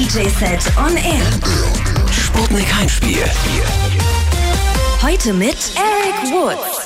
DJ-Set on Air. Sputnik Heimspiel. Heute mit Eric Woods.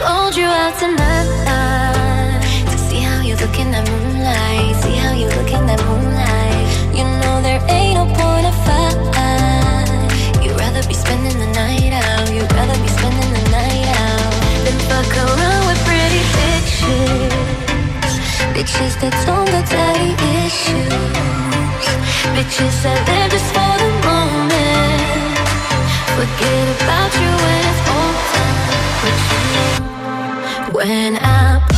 Called you out tonight to see how you look in that moonlight. See how you look in that moonlight. You know there ain't no point of fight. You'd rather be spending the night out. You'd rather be spending the night out than fuck around with pretty bitches, bitches that don't got daddy issues, bitches that live just for. When I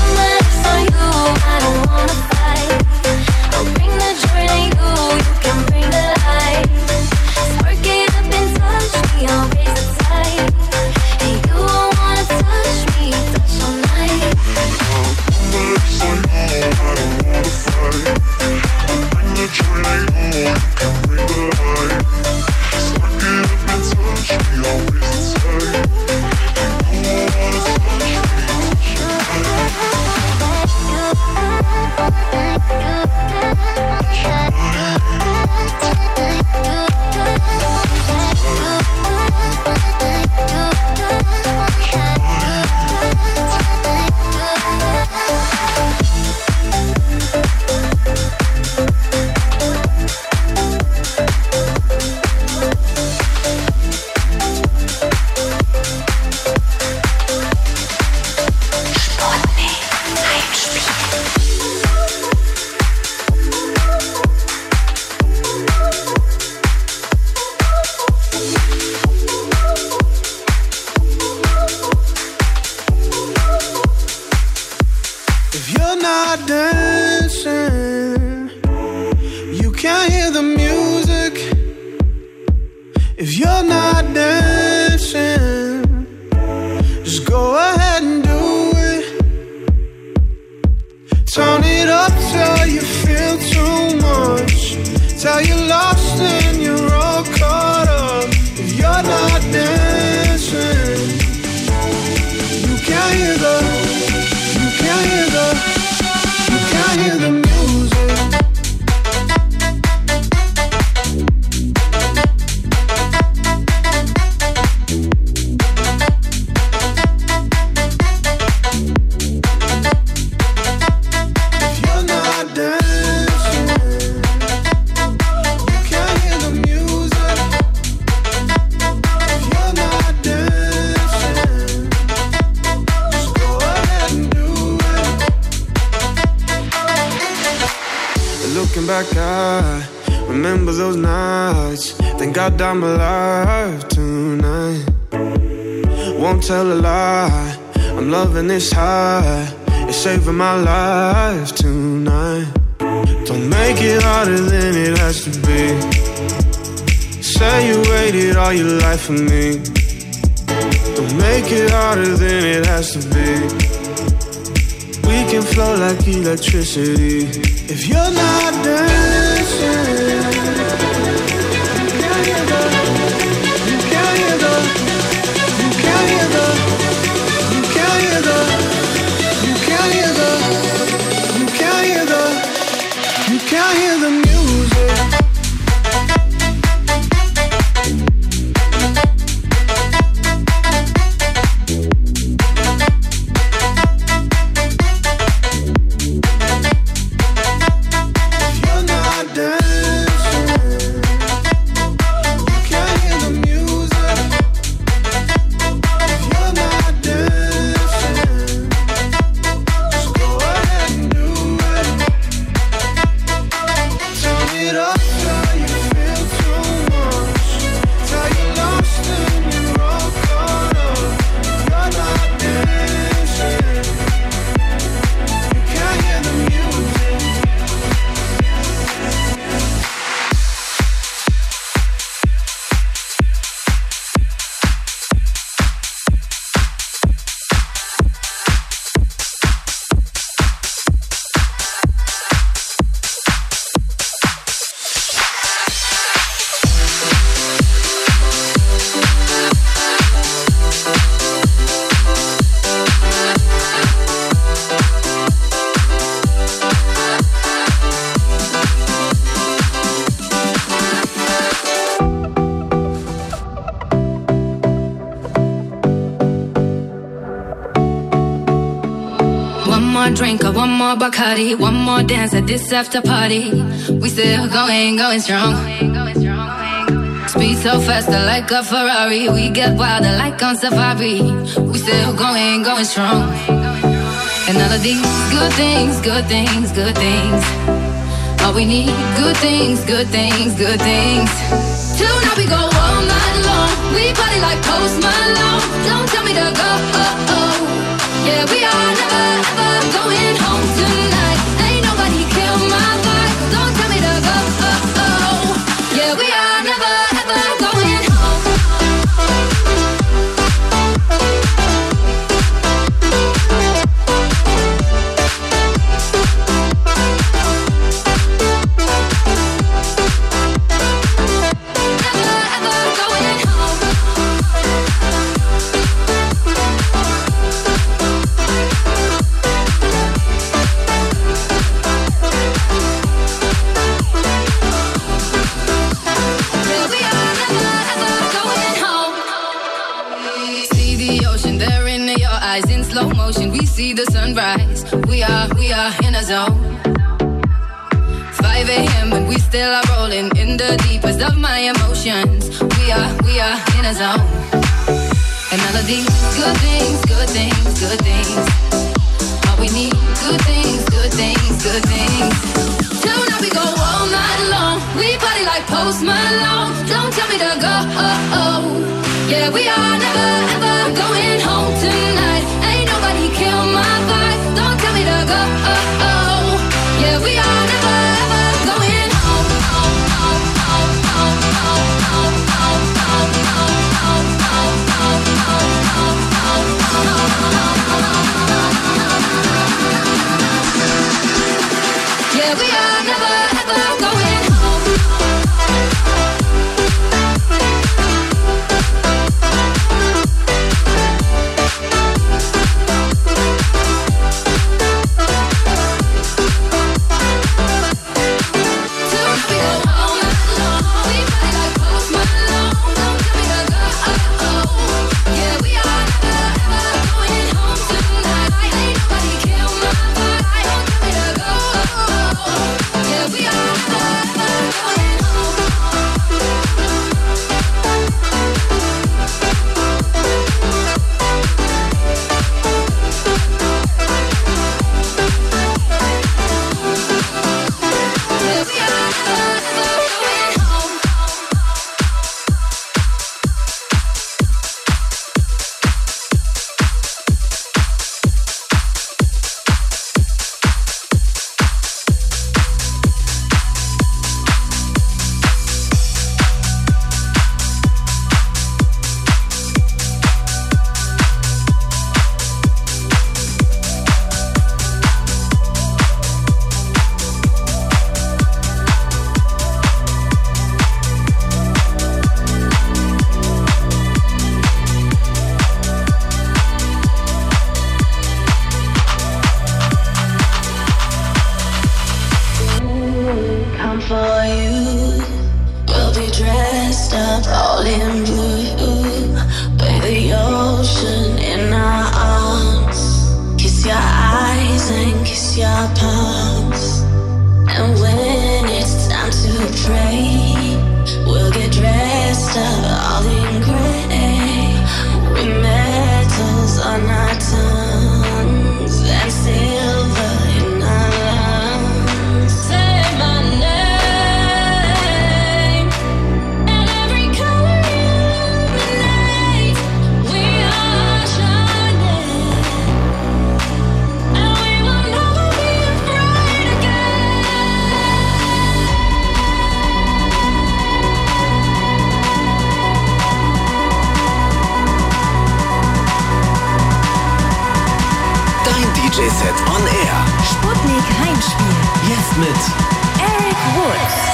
If you're not dancing, you can't hear the music. If you're not dancing, just go ahead and do it. Turn it up till you feel too much. Till you're lost I'm alive tonight. Won't tell a lie. I'm loving this high. It's saving my life tonight. Don't make it harder than it has to be. Say you waited all your life for me. Don't make it harder than it has to be. We can flow like electricity. If you're not dancing, more Bacardi, one more dance at this after party. We still going, going strong. Speed so faster like a Ferrari. We get wilder like on safari. We still going, going strong. And all of these good things, good things, good things. All we need, good things, good things, good things. Tonight we go all night long. We party like Post Malone. Don't tell me to go. Oh, oh. Yeah, we are Sputnik melody. Good DJ-Set on Air. Sputnik Heimspiel. Jetzt mit Eric Woods.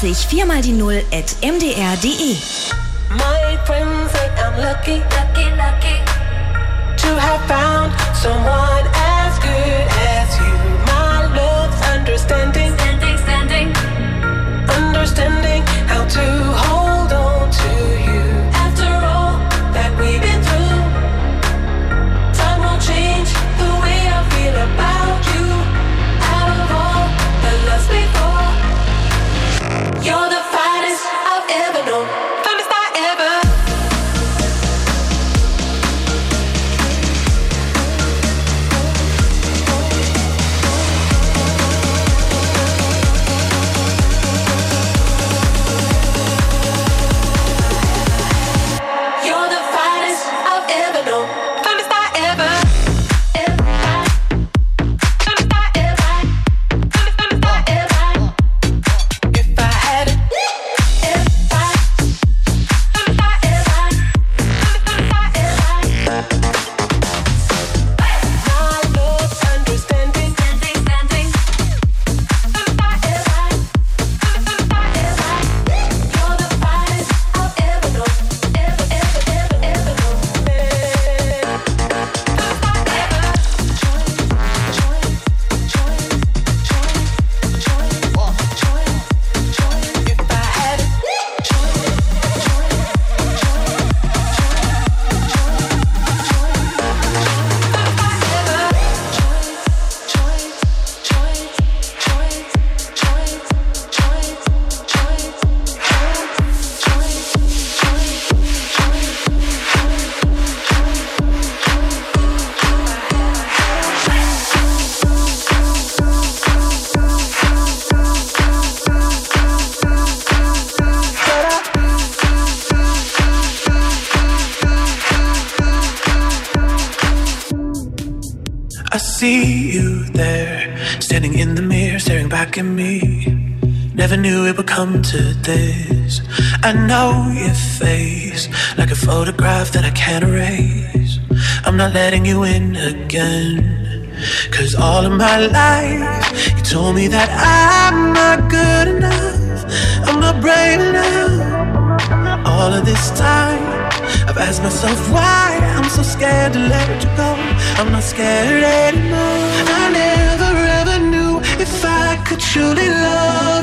24 4 mal die 0 at mdr.de. me. Never knew it would come to this. I know your face like a photograph that I can't erase. I'm not letting you in again. Cause all of my life, you told me that I'm not good enough. I'm not brave enough. All of this time. I've asked myself why I'm so scared to let you go. I'm not scared anymore truly love.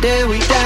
Day we die.